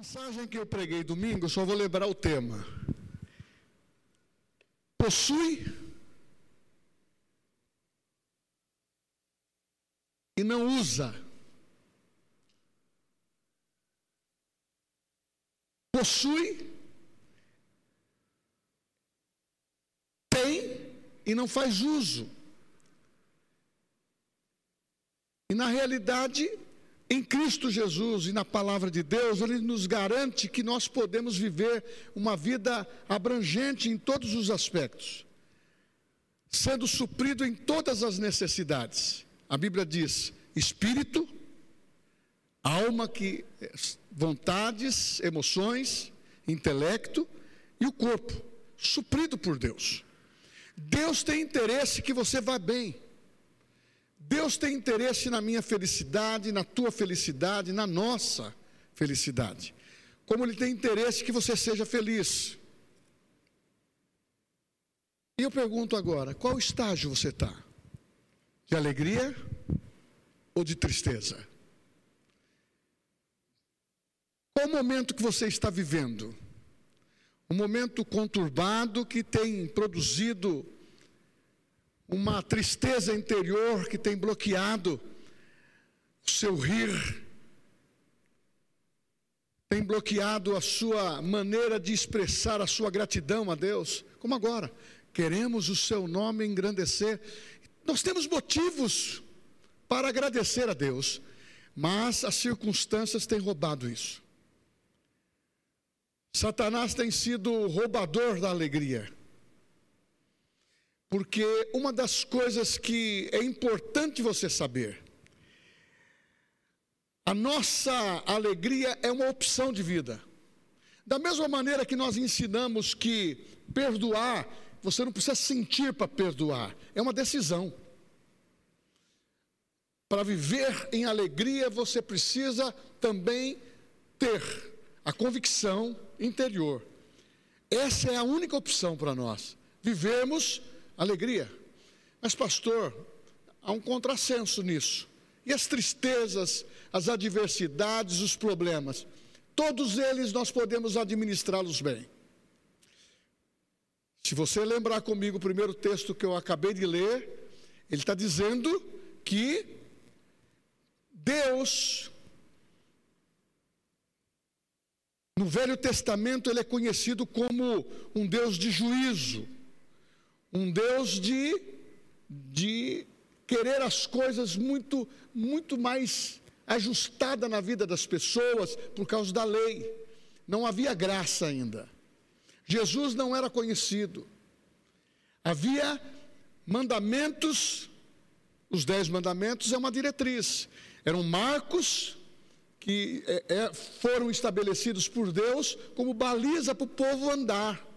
mensagem que eu preguei domingo, só vou lembrar o tema. Possui e não usa. Possui, tem e não faz uso. E na realidade, em Cristo Jesus e na palavra de Deus, Ele nos garante que nós podemos viver uma vida abrangente em todos os aspectos, sendo suprido em todas as necessidades. A Bíblia diz: espírito, alma, que, vontades, emoções, intelecto e o corpo, suprido por Deus. Deus tem interesse que você vá bem. Deus tem interesse na minha felicidade, na tua felicidade, na nossa felicidade. Como Ele tem interesse que você seja feliz. E eu pergunto agora: qual estágio você está? De alegria ou de tristeza? Qual o momento que você está vivendo? Um momento conturbado que tem produzido uma tristeza interior que tem bloqueado o seu rir, tem bloqueado a sua maneira de expressar a sua gratidão a Deus, como agora, queremos o seu nome engrandecer. Nós temos motivos para agradecer a Deus, mas as circunstâncias têm roubado isso. Satanás tem sido roubador da alegria. Porque uma das coisas que é importante você saber, a nossa alegria é uma opção de vida. Da mesma maneira que nós ensinamos que perdoar, você não precisa sentir para perdoar, é uma decisão. Para viver em alegria, você precisa também ter a convicção interior. Essa é a única opção para nós. Vivemos alegria. Mas, pastor, há um contrassenso nisso. E as tristezas, as adversidades, os problemas, todos eles nós podemos administrá-los bem. Se você lembrar comigo o primeiro texto que eu acabei de ler, ele está dizendo que Deus, no Velho Testamento, ele é conhecido como um Deus de juízo um Deus de, de querer as coisas muito, muito mais ajustada na vida das pessoas por causa da lei. Não havia graça ainda. Jesus não era conhecido. Havia mandamentos, os dez mandamentos é uma diretriz. Eram marcos que é, é foram estabelecidos por Deus como baliza para o povo andar.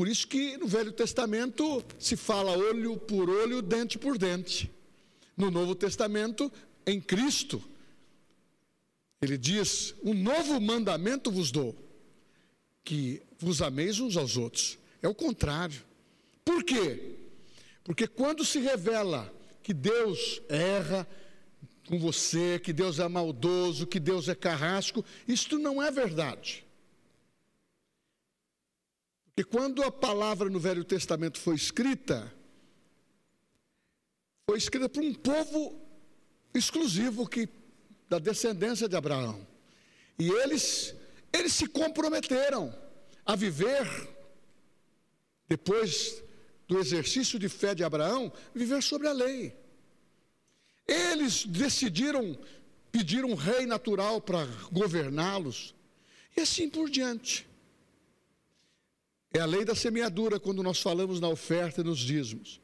Por isso que no Velho Testamento se fala olho por olho, dente por dente. No Novo Testamento, em Cristo, ele diz: Um novo mandamento vos dou, que vos ameis uns aos outros. É o contrário. Por quê? Porque quando se revela que Deus erra com você, que Deus é maldoso, que Deus é carrasco, isto não é verdade. E quando a palavra no Velho Testamento foi escrita, foi escrita para um povo exclusivo que da descendência de Abraão. E eles eles se comprometeram a viver depois do exercício de fé de Abraão, viver sobre a lei. Eles decidiram pedir um rei natural para governá-los, e assim por diante. É a lei da semeadura quando nós falamos na oferta e nos dízimos.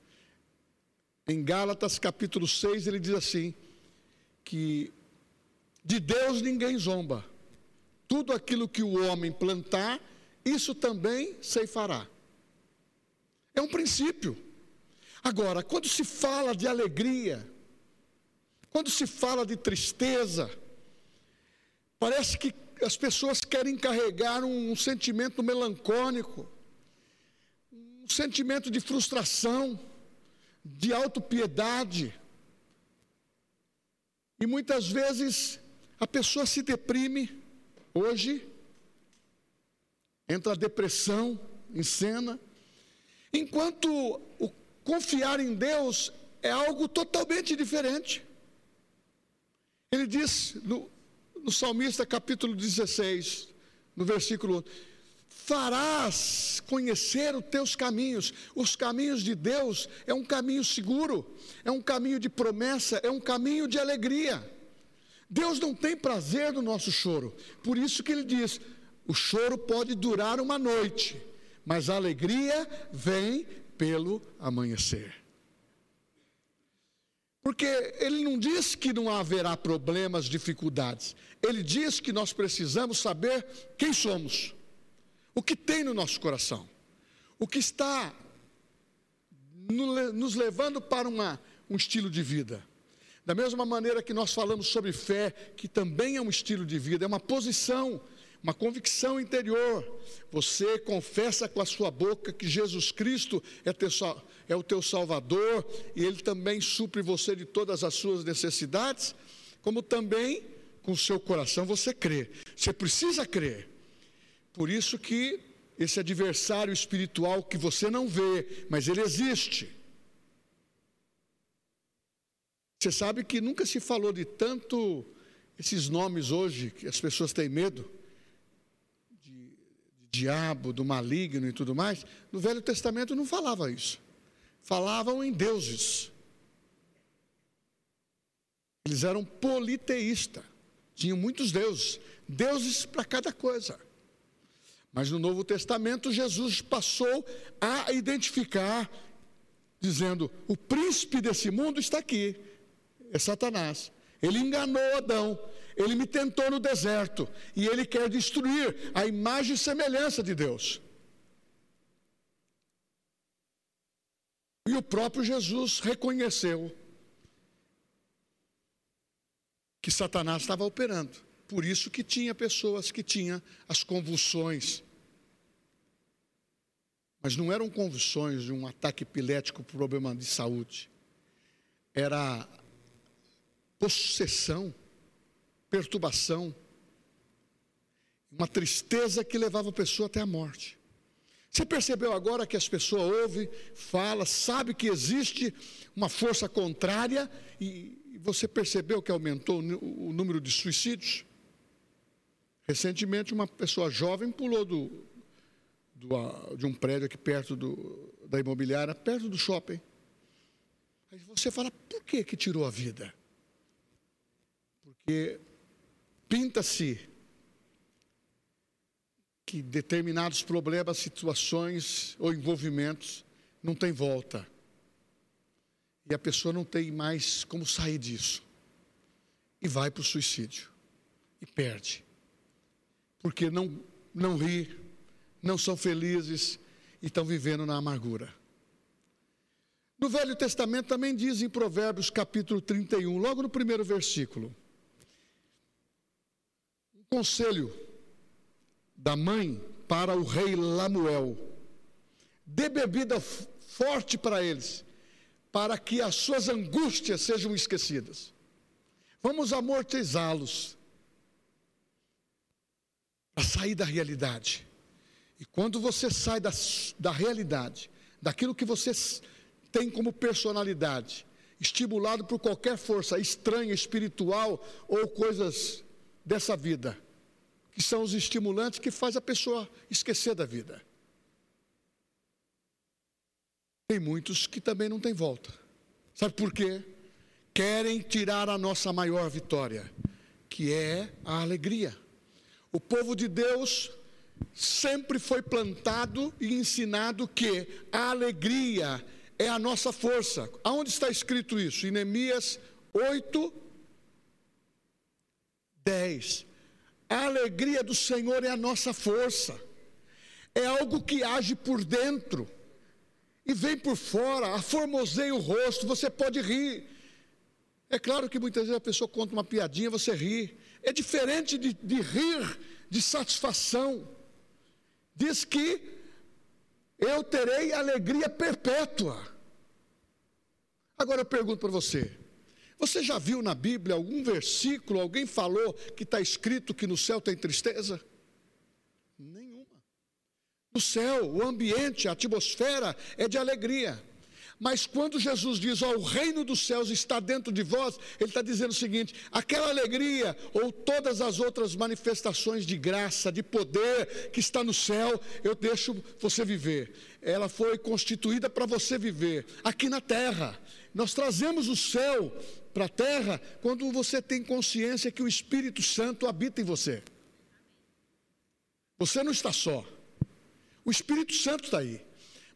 Em Gálatas capítulo 6 ele diz assim: que de Deus ninguém zomba. Tudo aquilo que o homem plantar, isso também ceifará. É um princípio. Agora, quando se fala de alegria, quando se fala de tristeza, parece que as pessoas querem carregar um, um sentimento melancólico um sentimento de frustração, de autopiedade. E muitas vezes a pessoa se deprime, Hoje, entra a depressão em cena, enquanto o confiar em Deus é algo totalmente diferente. Ele diz no, no Salmista capítulo 16, no versículo 1, farás conhecer os teus caminhos. Os caminhos de Deus é um caminho seguro, é um caminho de promessa, é um caminho de alegria. Deus não tem prazer no nosso choro. Por isso que ele diz: o choro pode durar uma noite, mas a alegria vem pelo amanhecer. Porque ele não diz que não haverá problemas, dificuldades. Ele diz que nós precisamos saber quem somos, o que tem no nosso coração, o que está nos levando para uma, um estilo de vida. Da mesma maneira que nós falamos sobre fé, que também é um estilo de vida, é uma posição, uma convicção interior. Você confessa com a sua boca que Jesus Cristo é, teu, é o teu Salvador e Ele também supre você de todas as suas necessidades, como também com o seu coração você crê. Você precisa crer. Por isso que esse adversário espiritual que você não vê, mas ele existe você sabe que nunca se falou de tanto esses nomes hoje, que as pessoas têm medo, de, de diabo, do maligno e tudo mais. No Velho Testamento não falava isso. Falavam em deuses. Eles eram politeístas, tinham muitos deuses, deuses para cada coisa. Mas no Novo Testamento, Jesus passou a identificar, dizendo: o príncipe desse mundo está aqui é Satanás. Ele enganou Adão, ele me tentou no deserto e ele quer destruir a imagem e semelhança de Deus. E o próprio Jesus reconheceu que Satanás estava operando. Por isso que tinha pessoas que tinham as convulsões. Mas não eram convulsões de um ataque epilético, problema de saúde. Era possessão, perturbação, uma tristeza que levava a pessoa até a morte. Você percebeu agora que as pessoas ouvem, falam, sabe que existe uma força contrária e você percebeu que aumentou o número de suicídios? Recentemente, uma pessoa jovem pulou do, do, de um prédio aqui perto do, da imobiliária, perto do shopping. Aí você fala, por que que tirou a vida? Porque pinta-se que determinados problemas, situações ou envolvimentos não tem volta. E a pessoa não tem mais como sair disso. E vai para o suicídio. E perde. Porque não, não ri, não são felizes e estão vivendo na amargura. No Velho Testamento também diz em Provérbios capítulo 31, logo no primeiro versículo conselho da mãe para o rei Lamuel: dê bebida forte para eles, para que as suas angústias sejam esquecidas. Vamos amortizá-los para sair da realidade. E quando você sai da, da realidade, daquilo que você tem como personalidade, estimulado por qualquer força estranha, espiritual ou coisas dessa vida, que são os estimulantes que faz a pessoa esquecer da vida. Tem muitos que também não têm volta. Sabe por quê? Querem tirar a nossa maior vitória, que é a alegria. O povo de Deus sempre foi plantado e ensinado que a alegria é a nossa força. Aonde está escrito isso? Em Neemias 8, 10. A alegria do Senhor é a nossa força, é algo que age por dentro e vem por fora, aformoseia o rosto, você pode rir. É claro que muitas vezes a pessoa conta uma piadinha, você ri. É diferente de, de rir de satisfação. Diz que eu terei alegria perpétua. Agora eu pergunto para você: Você já viu na Bíblia algum versículo, alguém falou que está escrito que no céu tem tristeza? Nenhuma. No céu, o ambiente, a atmosfera é de alegria. Mas quando Jesus diz, ó, o reino dos céus está dentro de vós, ele está dizendo o seguinte: aquela alegria ou todas as outras manifestações de graça, de poder que está no céu, eu deixo você viver. Ela foi constituída para você viver aqui na terra. Nós trazemos o céu para a terra quando você tem consciência que o Espírito Santo habita em você. Você não está só. O Espírito Santo está aí.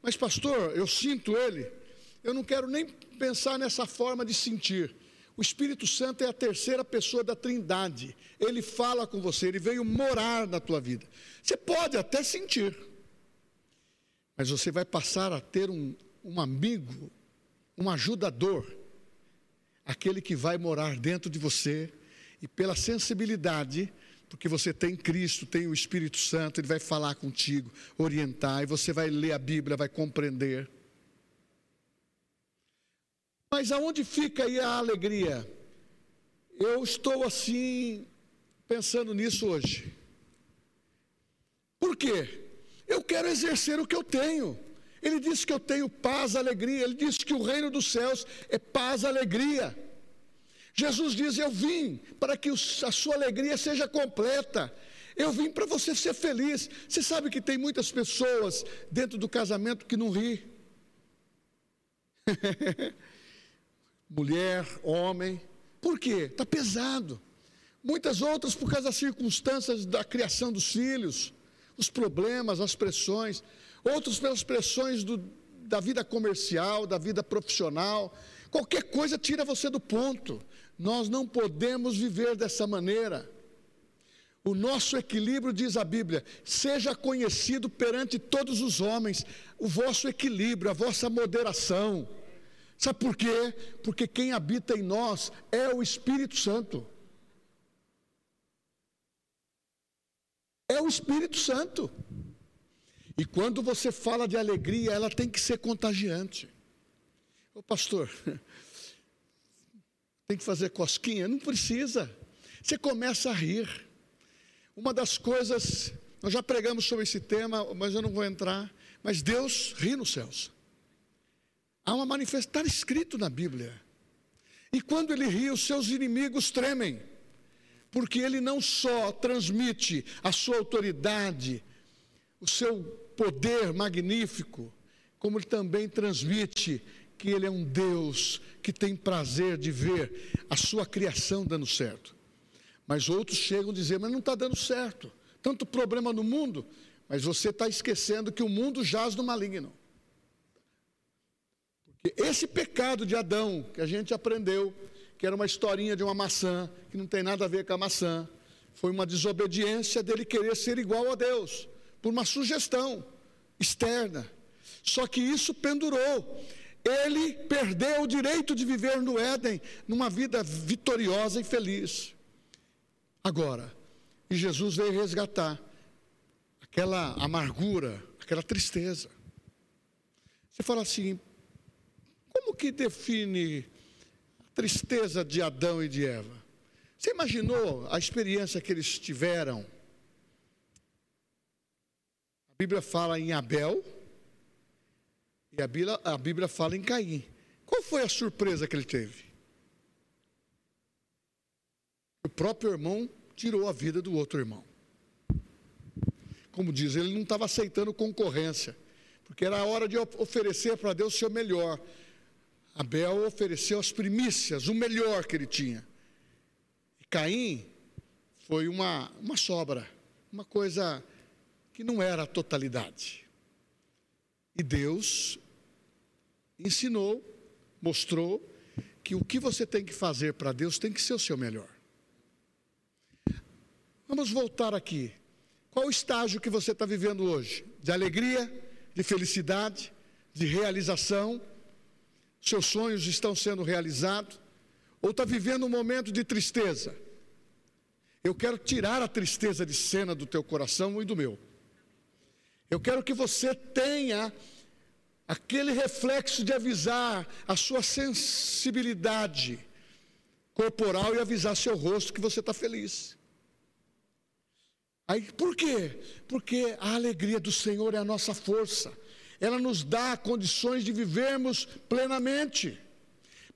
Mas, pastor, eu sinto ele eu não quero nem pensar nessa forma de sentir. O Espírito Santo é a terceira pessoa da Trindade. Ele fala com você, ele veio morar na tua vida. Você pode até sentir, mas você vai passar a ter um, um amigo, um ajudador, aquele que vai morar dentro de você e pela sensibilidade, porque você tem Cristo, tem o Espírito Santo, ele vai falar contigo, orientar, e você vai ler a Bíblia, vai compreender. Mas aonde fica aí a alegria? Eu estou assim, pensando nisso hoje. Por quê? Eu quero exercer o que eu tenho. Ele disse que eu tenho paz, alegria. Ele disse que o reino dos céus é paz, alegria. Jesus diz: Eu vim para que a sua alegria seja completa. Eu vim para você ser feliz. Você sabe que tem muitas pessoas dentro do casamento que não ri. mulher, homem. Por quê? Está pesado. Muitas outras por causa das circunstâncias da criação dos filhos, os problemas, as pressões. Outros pelas pressões do, da vida comercial, da vida profissional. Qualquer coisa tira você do ponto. Nós não podemos viver dessa maneira. O nosso equilíbrio, diz a Bíblia, seja conhecido perante todos os homens, o vosso equilíbrio, a vossa moderação. Sabe por quê? Porque quem habita em nós é o Espírito Santo. É o Espírito Santo. E quando você fala de alegria, ela tem que ser contagiante. Ô pastor, tem que fazer cosquinha? Não precisa. Você começa a rir. Uma das coisas, nós já pregamos sobre esse tema, mas eu não vou entrar. Mas Deus ri nos céus. Há uma manifestação, está escrito na Bíblia. E quando ele ri, os seus inimigos tremem, porque ele não só transmite a sua autoridade, o seu poder magnífico, como ele também transmite que ele é um Deus que tem prazer de ver a sua criação dando certo. Mas outros chegam a dizer, mas não está dando certo. Tanto problema no mundo, mas você está esquecendo que o mundo jaz no maligno. Esse pecado de Adão, que a gente aprendeu, que era uma historinha de uma maçã, que não tem nada a ver com a maçã, foi uma desobediência dele querer ser igual a Deus, por uma sugestão externa. Só que isso pendurou. Ele perdeu o direito de viver no Éden, numa vida vitoriosa e feliz. Agora, e Jesus veio resgatar aquela amargura, aquela tristeza. Você fala assim, como que define a tristeza de Adão e de Eva? Você imaginou a experiência que eles tiveram? A Bíblia fala em Abel e a Bíblia, a Bíblia fala em Caim. Qual foi a surpresa que ele teve? O próprio irmão tirou a vida do outro irmão. Como diz, ele não estava aceitando concorrência, porque era a hora de oferecer para Deus o seu melhor. Abel ofereceu as primícias, o melhor que ele tinha. E Caim foi uma, uma sobra, uma coisa que não era a totalidade. E Deus ensinou, mostrou que o que você tem que fazer para Deus tem que ser o seu melhor. Vamos voltar aqui. Qual o estágio que você está vivendo hoje? De alegria, de felicidade, de realização? Seus sonhos estão sendo realizados, ou está vivendo um momento de tristeza. Eu quero tirar a tristeza de cena do teu coração e do meu. Eu quero que você tenha aquele reflexo de avisar a sua sensibilidade, corporal e avisar seu rosto que você está feliz. Aí, por quê? Porque a alegria do Senhor é a nossa força. Ela nos dá condições de vivermos plenamente.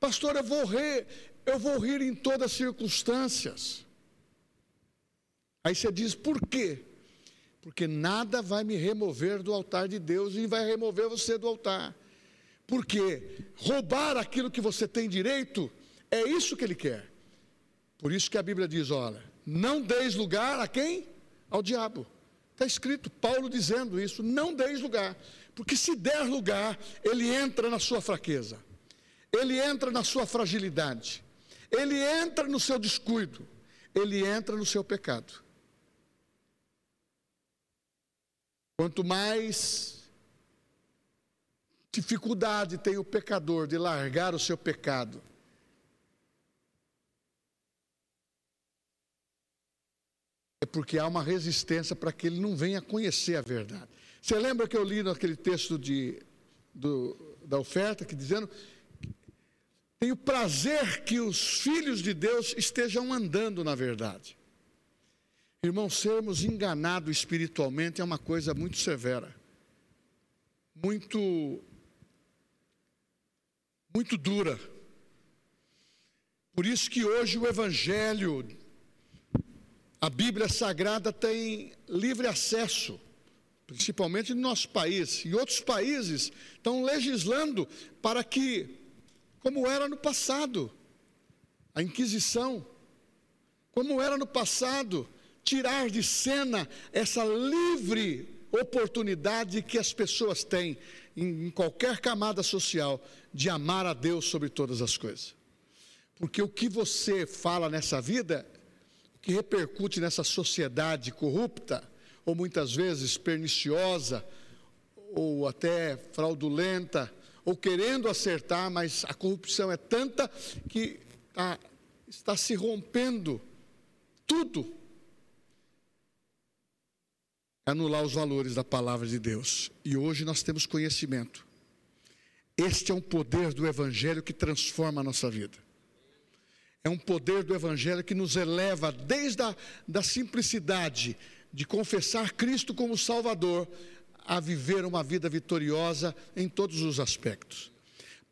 Pastor, eu vou rir, eu vou rir em todas as circunstâncias. Aí você diz, por quê? Porque nada vai me remover do altar de Deus e vai remover você do altar. Porque roubar aquilo que você tem direito é isso que ele quer. Por isso que a Bíblia diz: olha, não deis lugar a quem? Ao diabo. Está escrito, Paulo dizendo isso: não deis lugar. Porque se der lugar, ele entra na sua fraqueza, ele entra na sua fragilidade, ele entra no seu descuido, ele entra no seu pecado. Quanto mais dificuldade tem o pecador de largar o seu pecado, é porque há uma resistência para que ele não venha conhecer a verdade. Você lembra que eu li naquele texto de, do, da oferta, que dizendo: tenho prazer que os filhos de Deus estejam andando na verdade. Irmão, sermos enganados espiritualmente é uma coisa muito severa, muito, muito dura. Por isso que hoje o Evangelho, a Bíblia Sagrada tem livre acesso principalmente no nosso país, e outros países estão legislando para que, como era no passado, a Inquisição, como era no passado, tirar de cena essa livre oportunidade que as pessoas têm em, qualquer camada social de amar a Deus sobre todas as coisas. Porque o que você fala nessa vida, o que repercute nessa sociedade corrupta, ou muitas vezes perniciosa, ou até fraudulenta, ou querendo acertar, mas a corrupção é tanta que tá, está se rompendo tudo. Anular os valores da palavra de Deus. E hoje nós temos conhecimento. Este é um poder do Evangelho que transforma a nossa vida. É um poder do Evangelho que nos eleva desde a da simplicidade de confessar Cristo como Salvador a viver uma vida vitoriosa em todos os aspectos.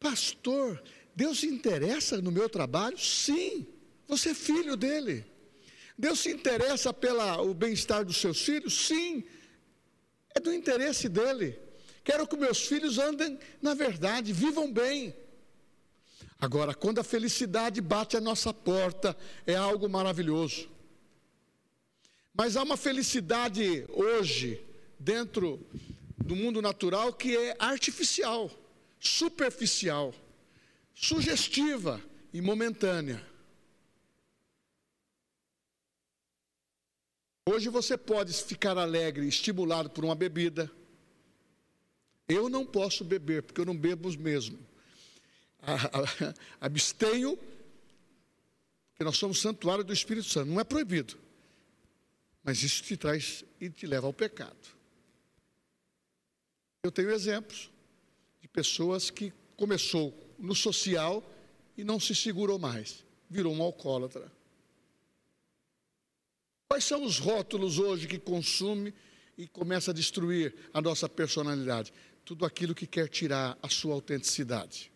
Pastor, Deus se interessa no meu trabalho? Sim, você é filho dele. Deus se interessa pelo bem-estar dos seus filhos? Sim, é do interesse dele. Quero que meus filhos andem na verdade, vivam bem. Agora, quando a felicidade bate à nossa porta, é algo maravilhoso. Mas há uma felicidade hoje, dentro do mundo natural, que é artificial, superficial, sugestiva e momentânea. Hoje você pode ficar alegre, estimulado por uma bebida. Eu não posso beber, porque eu não bebo mesmo. Abstenho, porque nós somos santuário do Espírito Santo. Não é proibido. Mas isso te traz e te leva ao pecado. Eu tenho exemplos de pessoas que começou no social e não se segurou mais, virou um alcoólatra. Quais são os rótulos hoje que consome e começa a destruir a nossa personalidade? Tudo aquilo que quer tirar a sua autenticidade.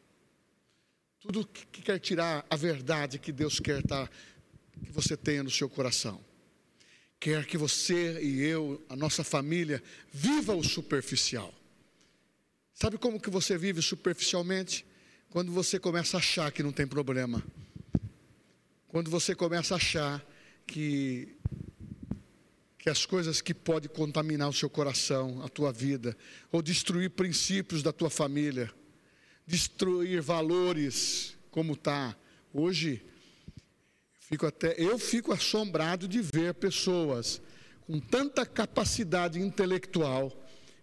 Tudo que quer tirar a verdade que Deus quer estar, que você tenha no seu coração quer que você e eu, a nossa família, viva o superficial. Sabe como que você vive superficialmente? Quando você começa a achar que não tem problema. Quando você começa a achar que que as coisas que podem contaminar o seu coração, a tua vida, ou destruir princípios da tua família, destruir valores, como está hoje Fico até, eu fico assombrado de ver pessoas com tanta capacidade intelectual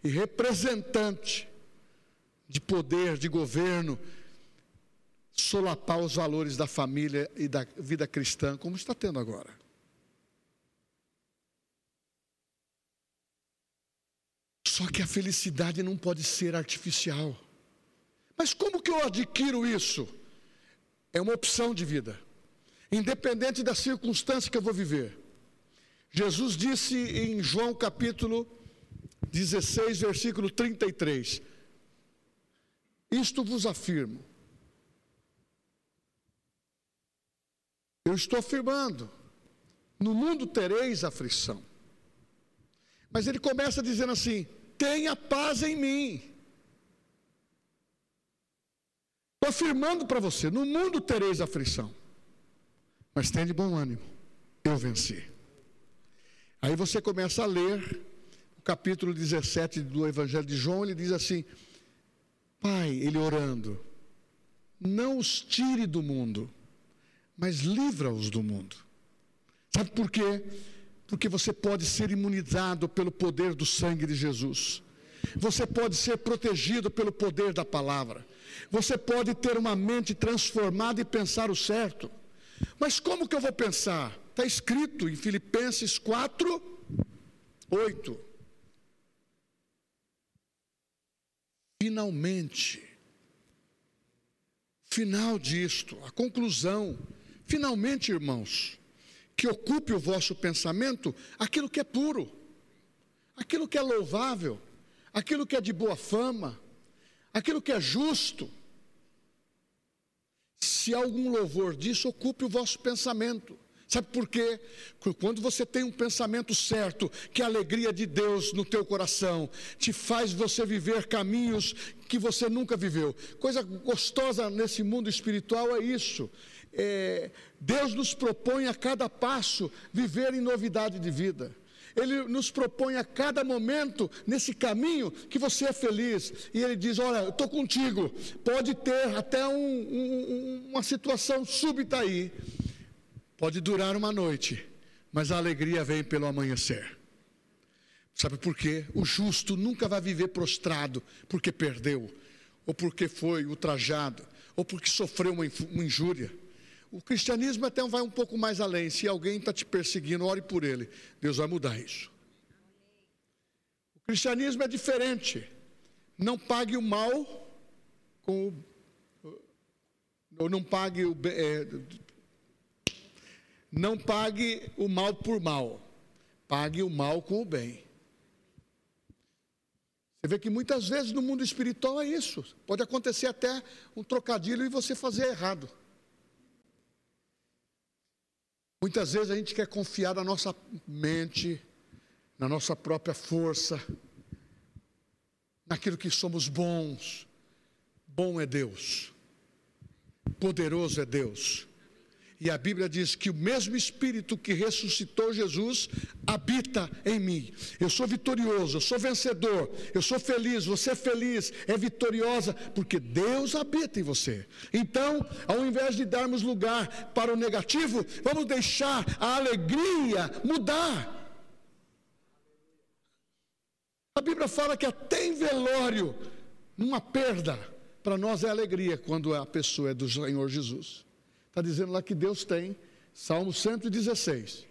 e representante de poder, de governo, solapar os valores da família e da vida cristã, como está tendo agora. Só que a felicidade não pode ser artificial. Mas como que eu adquiro isso? É uma opção de vida. Independente da circunstância que eu vou viver. Jesus disse em João capítulo 16, versículo 33: Isto vos afirmo. Eu estou afirmando, no mundo tereis aflição. Mas ele começa dizendo assim: tenha paz em mim. Estou afirmando para você: no mundo tereis aflição. Mas tenha de bom ânimo, eu venci. Aí você começa a ler o capítulo 17 do Evangelho de João, ele diz assim: Pai, ele orando, não os tire do mundo, mas livra-os do mundo. Sabe por quê? Porque você pode ser imunizado pelo poder do sangue de Jesus. Você pode ser protegido pelo poder da palavra. Você pode ter uma mente transformada e pensar o certo. Mas como que eu vou pensar? Está escrito em Filipenses 4, 8. Finalmente, final disto, a conclusão. Finalmente, irmãos, que ocupe o vosso pensamento aquilo que é puro, aquilo que é louvável, aquilo que é de boa fama, aquilo que é justo. Se algum louvor disso, ocupe o vosso pensamento. Sabe por quê? Porque quando você tem um pensamento certo, que a alegria de Deus no teu coração te faz você viver caminhos que você nunca viveu. Coisa gostosa nesse mundo espiritual é isso. É, Deus nos propõe a cada passo viver em novidade de vida. Ele nos propõe a cada momento nesse caminho que você é feliz. E Ele diz: Olha, eu estou contigo. Pode ter até um, um, uma situação súbita aí Pode durar uma noite, mas a alegria vem pelo amanhecer. Sabe por quê? O justo nunca vai viver prostrado porque perdeu, ou porque foi ultrajado, ou porque sofreu uma injúria. O cristianismo até vai um pouco mais além. Se alguém está te perseguindo, ore por ele. Deus vai mudar isso. O cristianismo é diferente. Não pague o mal com o. Ou não pague o. É, não pague o mal por mal, pague o mal com o bem. Você vê que muitas vezes no mundo espiritual é isso. Pode acontecer até um trocadilho e você fazer errado. Muitas vezes a gente quer confiar na nossa mente, na nossa própria força, naquilo que somos bons. Bom é Deus, poderoso é Deus. E a Bíblia diz que o mesmo Espírito que ressuscitou Jesus habita em mim. Eu sou vitorioso, eu sou vencedor, eu sou feliz, você é feliz, é vitoriosa, porque Deus habita em você. Então, ao invés de darmos lugar para o negativo, vamos deixar a alegria mudar. A Bíblia fala que até em velório, uma perda, para nós é alegria quando a pessoa é do Senhor Jesus. Está dizendo lá que Deus tem, Salmo 116.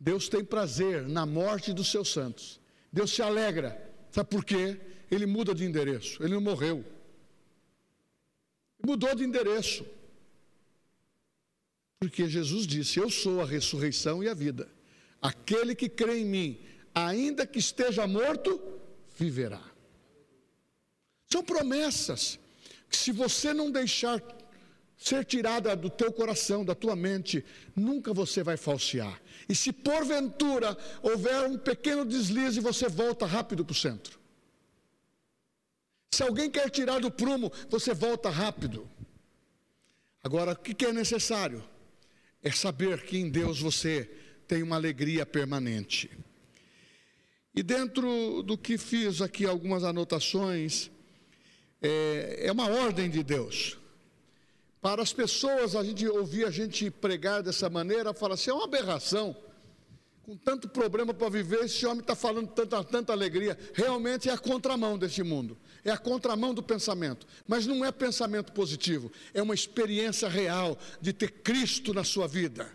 Deus tem prazer na morte dos seus santos. Deus se alegra. Sabe por quê? Ele muda de endereço. Ele não morreu. Mudou de endereço. Porque Jesus disse: Eu sou a ressurreição e a vida. Aquele que crê em mim, ainda que esteja morto, viverá. São promessas que, se você não deixar ser tirada do teu coração, da tua mente, nunca você vai falsear. E se porventura houver um pequeno deslize, você volta rápido para o centro. Se alguém quer tirar do prumo, você volta rápido. Agora, o que é necessário? É saber que em Deus você tem uma alegria permanente. E dentro do que fiz aqui algumas anotações, é, é uma ordem de Deus. Para as pessoas, a gente ouvir a gente pregar dessa maneira, fala assim: é uma aberração. Com tanto problema para viver, esse homem está falando tanta, tanta alegria. Realmente é a contramão desse mundo, é a contramão do pensamento. Mas não é pensamento positivo, é uma experiência real de ter Cristo na sua vida.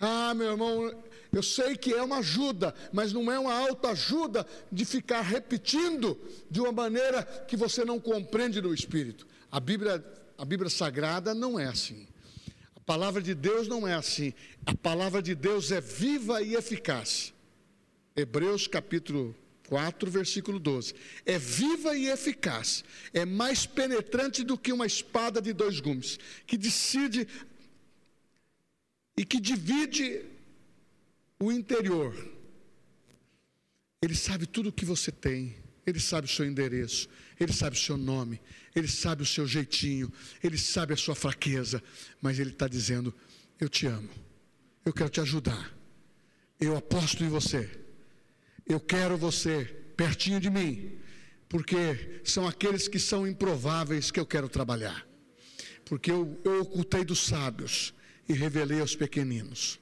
Ah, meu irmão, eu sei que é uma ajuda, mas não é uma autoajuda de ficar repetindo de uma maneira que você não compreende no espírito. A Bíblia a Bíblia Sagrada não é assim. palavra de Deus não é assim. A palavra de Deus é viva e eficaz. Hebreus capítulo 4, versículo 12. É viva e eficaz, é mais penetrante do que uma espada de dois gumes, que decide e que divide o interior. Ele sabe tudo o que você tem, ele sabe o seu endereço, ele sabe o seu nome, ele sabe o seu jeitinho, ele sabe a sua fraqueza, mas ele está dizendo: Eu te amo, eu quero te ajudar, eu aposto em você eu quero você pertinho de mim, porque são aqueles que são improváveis que eu quero trabalhar. Porque eu, eu ocultei dos sábios e revelei aos pequeninos.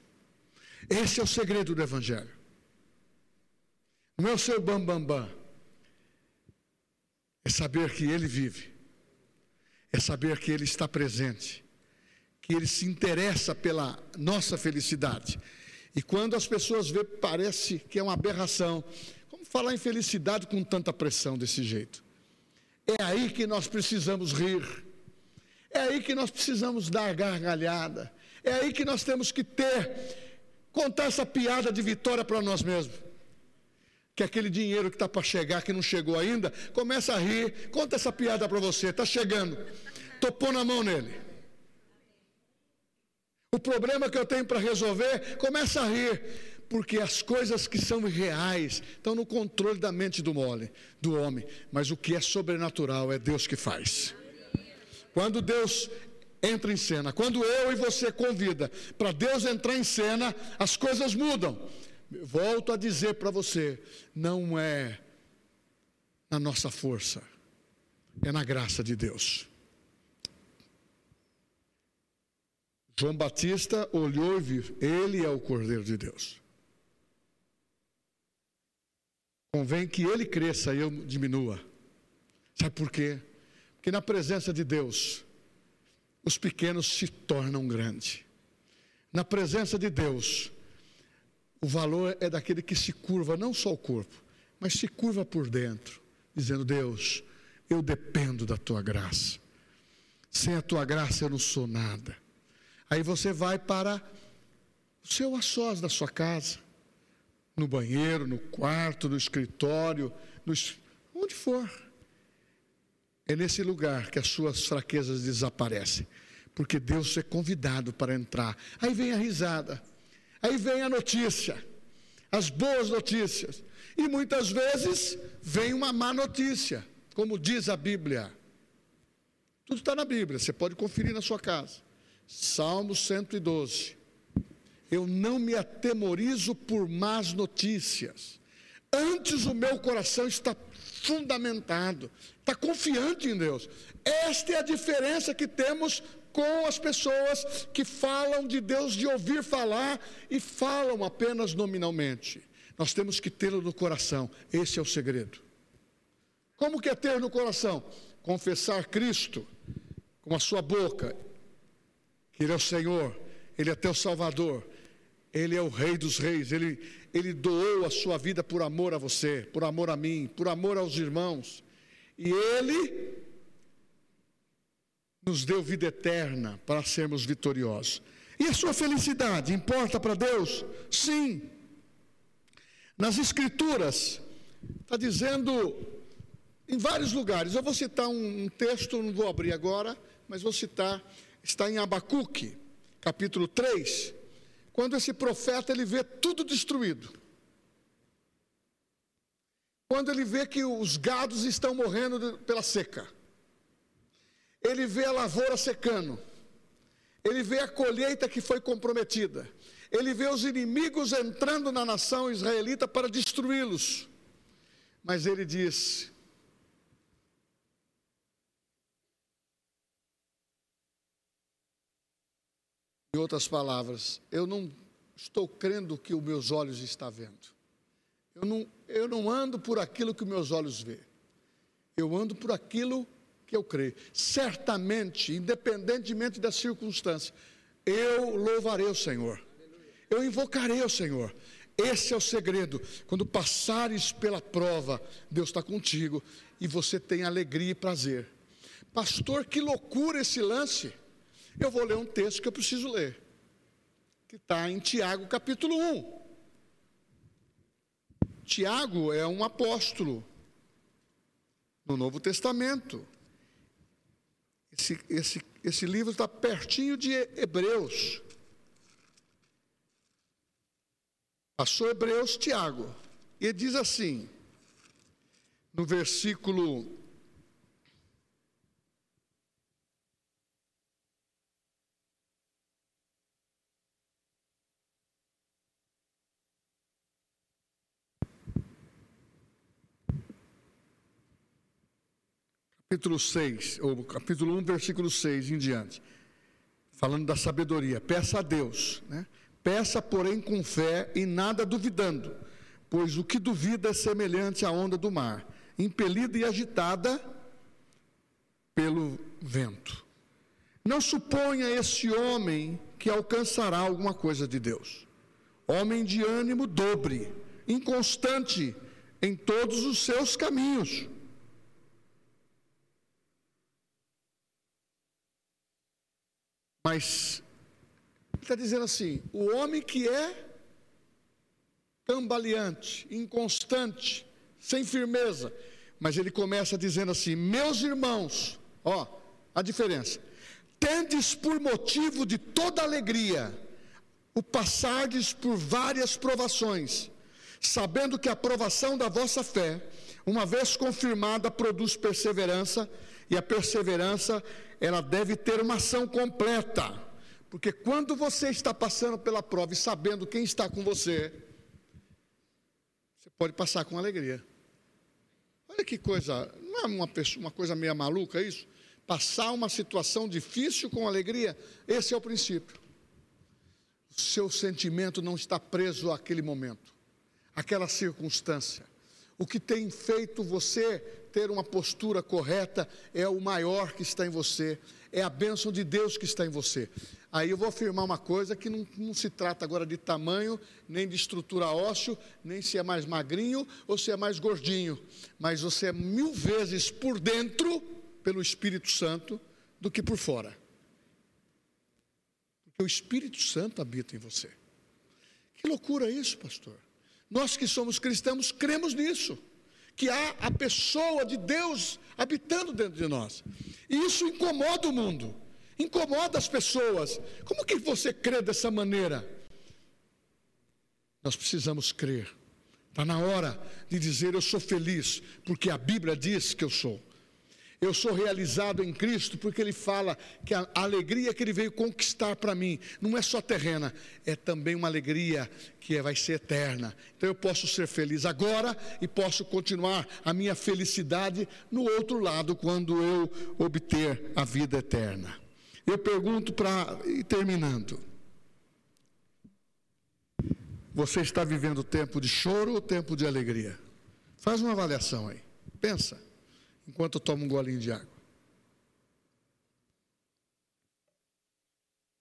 Esse é o segredo do Evangelho. Não é o seu bambambam. Bam, bam. É saber que Ele vive. É saber que Ele está presente. Que Ele se interessa pela nossa felicidade e quando as pessoas vê, parece que é uma aberração. Como falar em felicidade com tanta pressão desse jeito? É aí que nós precisamos rir. É aí que nós precisamos dar gargalhada. É aí que nós temos que ter, contar essa piada de vitória para nós mesmos. Que aquele dinheiro que está para chegar, que não chegou ainda, começa a rir, conta essa piada para você, está chegando. Topou na mão nele. O problema que eu tenho para resolver, começa a rir, porque as coisas que são reais estão no controle da mente do mole, do homem, mas o que é sobrenatural é Deus que faz. Quando Deus entra em cena, quando eu e você convida para Deus entrar em cena, as coisas mudam. Volto a dizer para você, não é na nossa força, é na graça de Deus. João Batista olhou e viu: Ele é o Cordeiro de Deus. Convém que ele cresça e eu diminua. Sabe por quê? Porque na presença de Deus, os pequenos se tornam grandes. Na presença de Deus, o valor é daquele que se curva, não só o corpo, mas se curva por dentro, dizendo: Deus, eu dependo da tua graça. Sem a tua graça eu não sou nada. Aí você vai para o seu a sós da sua casa, no banheiro, no quarto, no escritório, onde for. É nesse lugar que as suas fraquezas desaparecem, porque Deus é convidado para entrar. Aí vem a risada, aí vem a notícia, as boas notícias, e muitas vezes vem uma má notícia, como diz a Bíblia. Tudo está na Bíblia, você pode conferir na sua casa. Salmo 112. Eu não me atemorizo por más notícias. Antes o meu coração está fundamentado, está confiante em Deus. Esta é a diferença que temos com as pessoas que falam de Deus de ouvir falar e falam apenas nominalmente. Nós temos que tê-lo no coração. Esse é o segredo. Como que é ter no coração? Confessar Cristo com a sua boca que Ele é o Senhor, Ele é teu Salvador, Ele é o Rei dos Reis, Ele, Ele doou a sua vida por amor a você, por amor a mim, por amor aos irmãos, e Ele nos deu vida eterna para sermos vitoriosos. E a sua felicidade importa para Deus? Sim. Nas Escrituras, está dizendo em vários lugares, eu vou citar um texto, não vou abrir agora, mas vou citar está em Abacuque, capítulo 3, quando esse profeta ele vê tudo destruído. Quando ele vê que os gados estão morrendo pela seca. Ele vê a lavoura secando. Ele vê a colheita que foi comprometida. Ele vê os inimigos entrando na nação israelita para destruí-los. Mas ele diz: Em outras palavras, eu não estou crendo o que os meus olhos estão vendo. Eu não, eu não ando por aquilo que meus olhos vê. Eu ando por aquilo que eu creio. Certamente, independentemente da circunstância, eu louvarei o Senhor. Eu invocarei o Senhor. Esse é o segredo. Quando passares pela prova, Deus está contigo e você tem alegria e prazer. Pastor, que loucura esse lance. Eu vou ler um texto que eu preciso ler, que está em Tiago capítulo 1. Tiago é um apóstolo no Novo Testamento. Esse, esse, esse livro está pertinho de Hebreus. Passou Hebreus, Tiago. E ele diz assim, no versículo capítulo 6, ou capítulo 1, versículo 6 em diante, falando da sabedoria. Peça a Deus, né? Peça, porém, com fé e nada duvidando, pois o que duvida é semelhante à onda do mar, impelida e agitada pelo vento. Não suponha esse homem que alcançará alguma coisa de Deus. Homem de ânimo dobre, inconstante em todos os seus caminhos. Mas está dizendo assim: o homem que é cambaleante, inconstante, sem firmeza, mas ele começa dizendo assim: meus irmãos, ó, a diferença, tendes por motivo de toda alegria o passardes por várias provações, sabendo que a provação da vossa fé, uma vez confirmada, produz perseverança, e a perseverança ela deve ter uma ação completa. Porque quando você está passando pela prova e sabendo quem está com você, você pode passar com alegria. Olha que coisa, não é uma, pessoa, uma coisa meio maluca isso? Passar uma situação difícil com alegria, esse é o princípio. O seu sentimento não está preso àquele momento, àquela circunstância. O que tem feito você ter uma postura correta é o maior que está em você, é a bênção de Deus que está em você. Aí eu vou afirmar uma coisa que não, não se trata agora de tamanho, nem de estrutura ósseo, nem se é mais magrinho ou se é mais gordinho, mas você é mil vezes por dentro, pelo Espírito Santo, do que por fora. Porque o Espírito Santo habita em você. Que loucura isso, pastor. Nós que somos cristãos cremos nisso que há a pessoa de Deus habitando dentro de nós. E isso incomoda o mundo, incomoda as pessoas. Como que você crê dessa maneira? Nós precisamos crer. Está na hora de dizer eu sou feliz, porque a Bíblia diz que eu sou. Eu sou realizado em Cristo porque Ele fala que a alegria que Ele veio conquistar para mim não é só terrena, é também uma alegria que vai ser eterna. Então eu posso ser feliz agora e posso continuar a minha felicidade no outro lado quando eu obter a vida eterna. Eu pergunto para ir terminando. Você está vivendo tempo de choro ou tempo de alegria? Faz uma avaliação aí. Pensa enquanto eu tomo um golinho de água.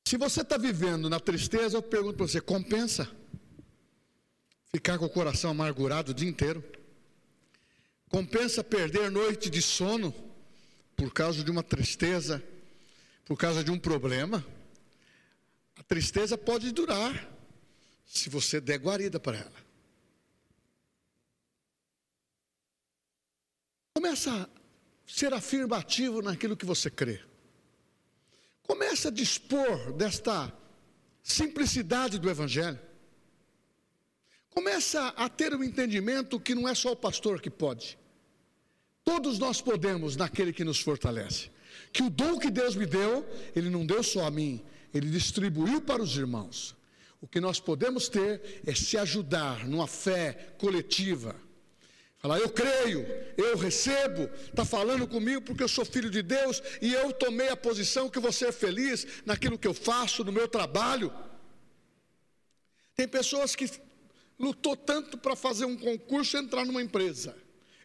Se você está vivendo na tristeza, eu pergunto para você: compensa ficar com o coração amargurado o dia inteiro? Compensa perder noite de sono por causa de uma tristeza, por causa de um problema? A tristeza pode durar se você der guarida para ela. Começa a ser afirmativo naquilo que você crê. Começa a dispor desta simplicidade do Evangelho. Começa a ter o um entendimento que não é só o pastor que pode. Todos nós podemos naquele que nos fortalece. Que o dom que Deus me deu, Ele não deu só a mim, Ele distribuiu para os irmãos. O que nós podemos ter é se ajudar numa fé coletiva Eu creio, eu recebo, está falando comigo porque eu sou filho de Deus e eu tomei a posição que você é feliz naquilo que eu faço, no meu trabalho. Tem pessoas que lutou tanto para fazer um concurso e entrar numa empresa.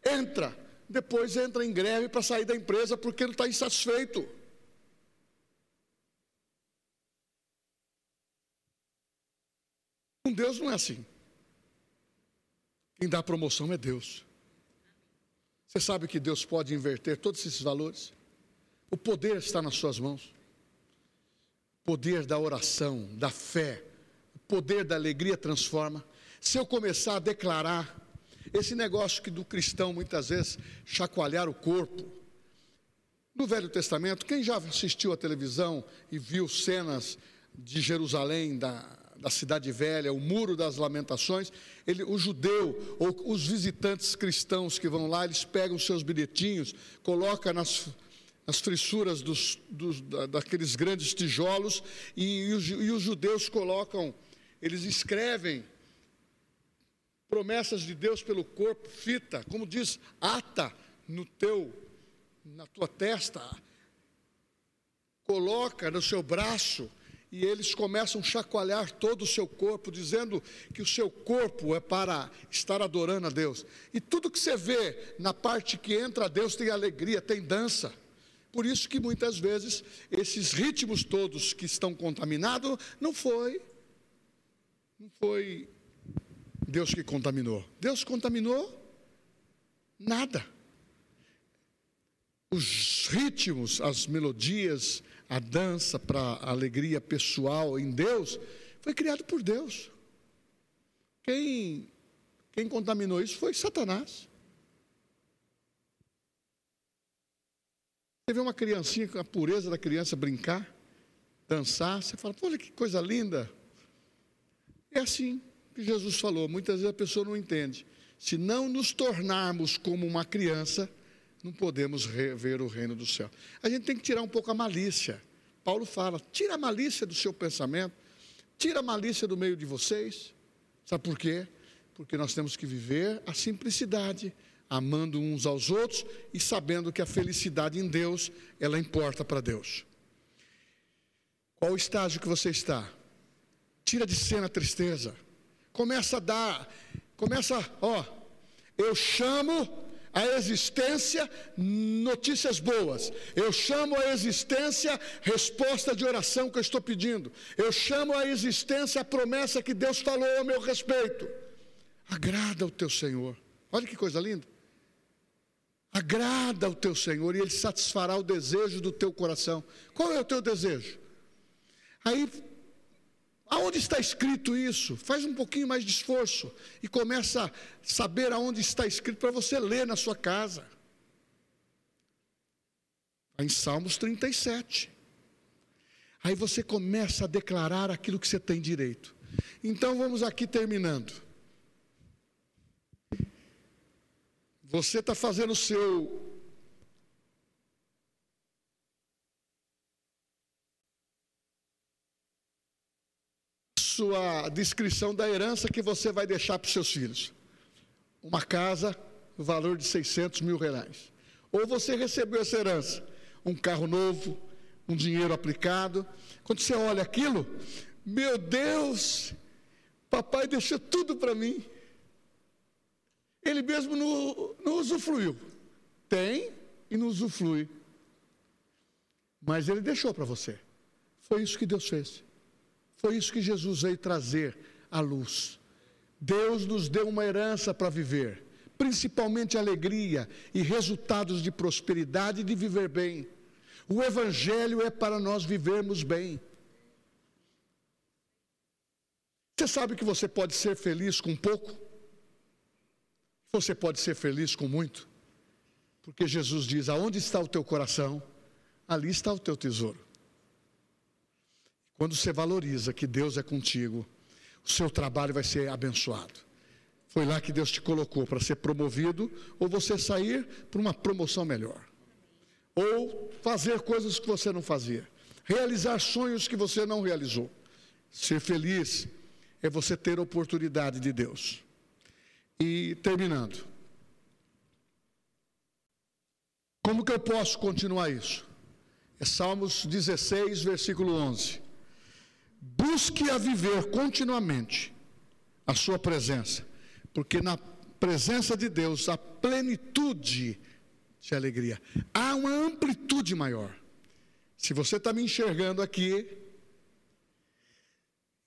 Entra, depois entra em greve para sair da empresa porque não está insatisfeito. Com Deus não é assim. Quem dá promoção é Deus. Você sabe que Deus pode inverter todos esses valores? O poder está nas suas mãos. poder da oração, da fé, o poder da alegria transforma. Se eu começar a declarar esse negócio que do cristão muitas vezes chacoalhar o corpo. No Velho Testamento, quem já assistiu à televisão e viu cenas de Jerusalém, da, da cidade velha, o muro das lamentações, ele, o judeu ou os visitantes cristãos que vão lá, eles pegam seus bilhetinhos, colocam nas, nas fissuras dos, dos, daqueles grandes tijolos e, e, os, e os judeus colocam, eles escrevem promessas de Deus pelo corpo, fita, como diz, ata no teu, na tua testa, coloca no seu braço, e eles começam a chacoalhar todo o seu corpo, dizendo que o seu corpo é para estar adorando a Deus. E tudo que você vê na parte que entra a Deus tem alegria, tem dança. Por isso que muitas vezes esses ritmos todos que estão contaminados não foi não foi Deus que contaminou. Deus contaminou nada. Os ritmos, as melodias, a dança para a alegria pessoal em Deus, foi criado por Deus. Quem, quem contaminou isso foi Satanás. Você vê uma criancinha com a pureza da criança brincar, dançar, você fala, olha que coisa linda. É assim que Jesus falou, muitas vezes a pessoa não entende. Se não nos tornarmos como uma criança, não podemos ver o reino do céu. A gente tem que tirar um pouco a malícia. Paulo fala: tira a malícia do seu pensamento, tira a malícia do meio de vocês. Sabe por quê? Porque nós temos que viver a simplicidade, amando uns aos outros e sabendo que a felicidade em Deus, ela importa para Deus. Qual o estágio que você está? Tira de cena a tristeza. Começa a dar, começa, ó, eu chamo a existência notícias boas. Eu chamo a existência resposta de oração que eu estou pedindo. Eu chamo a existência a promessa que Deus falou a meu respeito. Agrada o teu Senhor. Olha que coisa linda. Agrada o teu Senhor e Ele satisfará o desejo do teu coração. Qual é o teu desejo? Aí Aonde está escrito isso? Faz um pouquinho mais de esforço e começa a saber aonde está escrito para você ler na sua casa. Em Salmos 37. Aí você começa a declarar aquilo que você tem direito. Então vamos aqui terminando. Você está fazendo o seu sua descrição da herança que você vai deixar para os seus filhos. Uma casa, valor de 600 mil reais. Ou você recebeu essa herança, um carro novo, um dinheiro aplicado. Quando você olha aquilo, meu Deus, papai deixou tudo para mim. Ele mesmo não, não usufruiu. Tem e não usufrui. Mas ele deixou para você. Foi isso que Deus fez. Foi isso que Jesus veio trazer à luz. Deus nos deu uma herança para viver, principalmente alegria e resultados de prosperidade e de viver bem. O Evangelho é para nós vivermos bem. Você sabe que você pode ser feliz com pouco? Você pode ser feliz com muito? Porque Jesus diz: aonde está o teu coração, ali está o teu tesouro. Quando você valoriza que Deus é contigo, o seu trabalho vai ser abençoado. Foi lá que Deus te colocou para ser promovido ou você sair para uma promoção melhor. Ou fazer coisas que você não fazia. Realizar sonhos que você não realizou. Ser feliz é você ter oportunidade de Deus. E terminando. Como que eu posso continuar isso? É Salmos 16, versículo 11. Busque a viver continuamente a sua presença, porque na presença de Deus há plenitude de alegria, há uma amplitude maior. Se você está me enxergando aqui,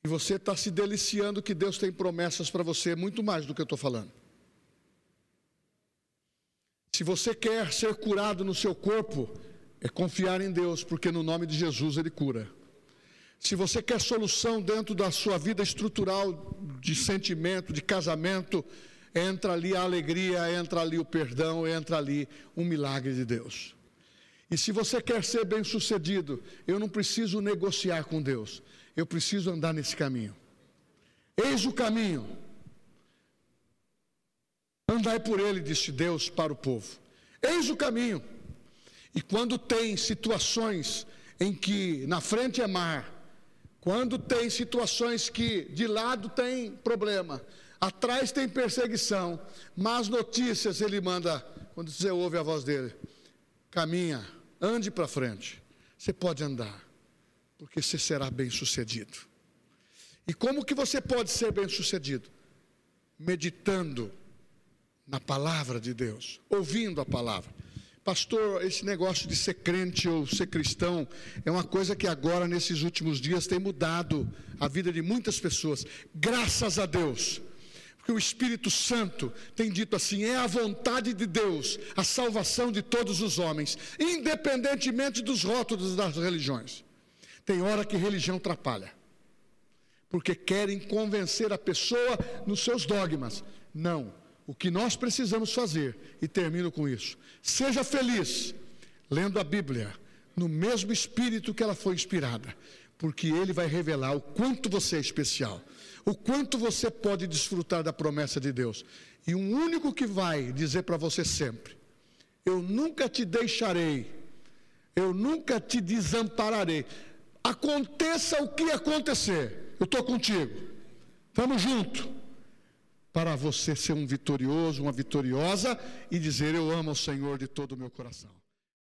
e você está se deliciando que Deus tem promessas para você, muito mais do que eu estou falando. Se você quer ser curado no seu corpo, é confiar em Deus, porque no nome de Jesus Ele cura. Se você quer solução dentro da sua vida estrutural de sentimento, de casamento, entra ali a alegria, entra ali o perdão, entra ali um milagre de Deus. E se você quer ser bem-sucedido, eu não preciso negociar com Deus, eu preciso andar nesse caminho. Eis o caminho. Andai por ele, disse Deus para o povo. Eis o caminho. E quando tem situações em que na frente é mar, quando tem situações que de lado tem problema, atrás tem perseguição, más notícias ele manda, quando você ouve a voz dele, caminha, ande para frente. Você pode andar, porque você será bem sucedido. E como que você pode ser bem sucedido? Meditando na palavra de Deus, ouvindo a palavra. Pastor, esse negócio de ser crente ou ser cristão é uma coisa que agora, nesses últimos dias, tem mudado a vida de muitas pessoas. Graças a Deus. Porque o Espírito Santo tem dito assim: é a vontade de Deus a salvação de todos os homens, independentemente dos rótulos das religiões. Tem hora que religião atrapalha, porque querem convencer a pessoa nos seus dogmas. Não o que nós precisamos fazer, e termino com isso: seja feliz lendo a Bíblia no mesmo espírito que ela foi inspirada, porque ele vai revelar o quanto você é especial, o quanto você pode desfrutar da promessa de Deus. E um único que vai dizer para você sempre: Eu nunca te deixarei, eu nunca te desampararei. Aconteça o que acontecer, eu estou contigo. Vamos junto para você ser um vitorioso, uma vitoriosa e dizer: Eu amo o Senhor de todo o meu coração.